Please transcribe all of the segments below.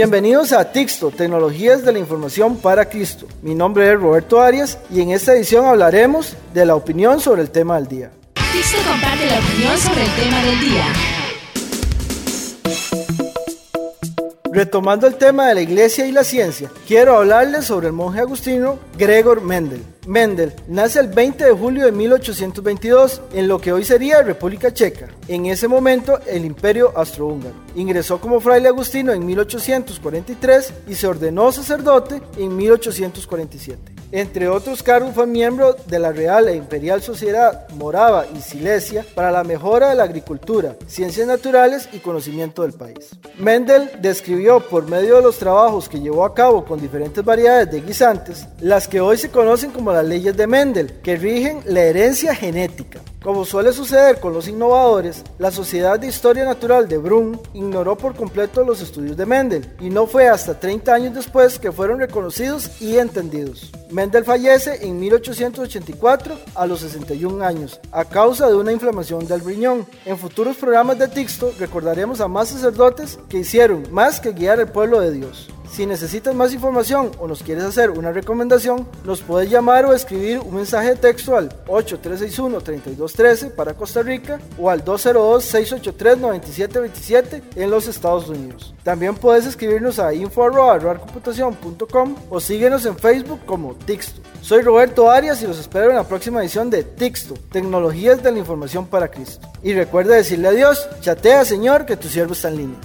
Bienvenidos a Tixto, Tecnologías de la Información para Cristo. Mi nombre es Roberto Arias y en esta edición hablaremos de la opinión sobre el tema del día. Tixto comparte la opinión sobre el tema del día. Retomando el tema de la iglesia y la ciencia, quiero hablarles sobre el monje agustino Gregor Mendel. Mendel nace el 20 de julio de 1822 en lo que hoy sería República Checa, en ese momento el Imperio Austrohúngaro. Ingresó como fraile agustino en 1843 y se ordenó sacerdote en 1847. Entre otros cargos fue miembro de la Real e Imperial Sociedad Morava y Silesia para la mejora de la agricultura, ciencias naturales y conocimiento del país. Mendel describió por medio de los trabajos que llevó a cabo con diferentes variedades de guisantes, las que hoy se conocen como las leyes de Mendel, que rigen la herencia genética. Como suele suceder con los innovadores, la Sociedad de Historia Natural de Brunn ignoró por completo los estudios de Mendel y no fue hasta 30 años después que fueron reconocidos y entendidos. Mendel fallece en 1884 a los 61 años a causa de una inflamación del riñón. En futuros programas de Tixto recordaremos a más sacerdotes que hicieron más que guiar al pueblo de Dios. Si necesitas más información o nos quieres hacer una recomendación, nos puedes llamar o escribir un mensaje de texto al 8361-3213 para Costa Rica o al 202-683-9727 en los Estados Unidos. También puedes escribirnos a info.computación.com o síguenos en Facebook como Tixto. Soy Roberto Arias y los espero en la próxima edición de Tixto, Tecnologías de la Información para Cristo. Y recuerda decirle adiós, chatea Señor que tu siervo está en línea.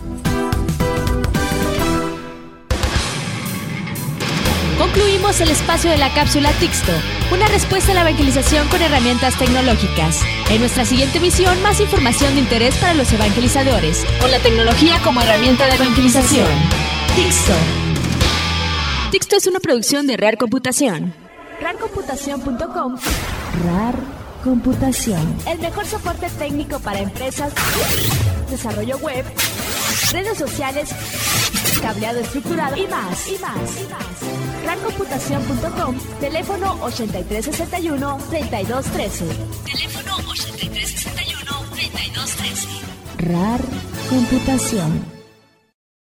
Concluimos el espacio de la cápsula Tixto, una respuesta a la evangelización con herramientas tecnológicas. En nuestra siguiente misión, más información de interés para los evangelizadores, con la tecnología como herramienta de evangelización. Tixto. Tixto es una producción de Real Computación. Rarcomputación.com RAR Computación. El mejor soporte técnico para empresas, desarrollo web, redes sociales, cableado estructurado y más, y más, y más. Rarcomputación.com, teléfono 8361-3213. Teléfono 8361-3213. RAR Computación.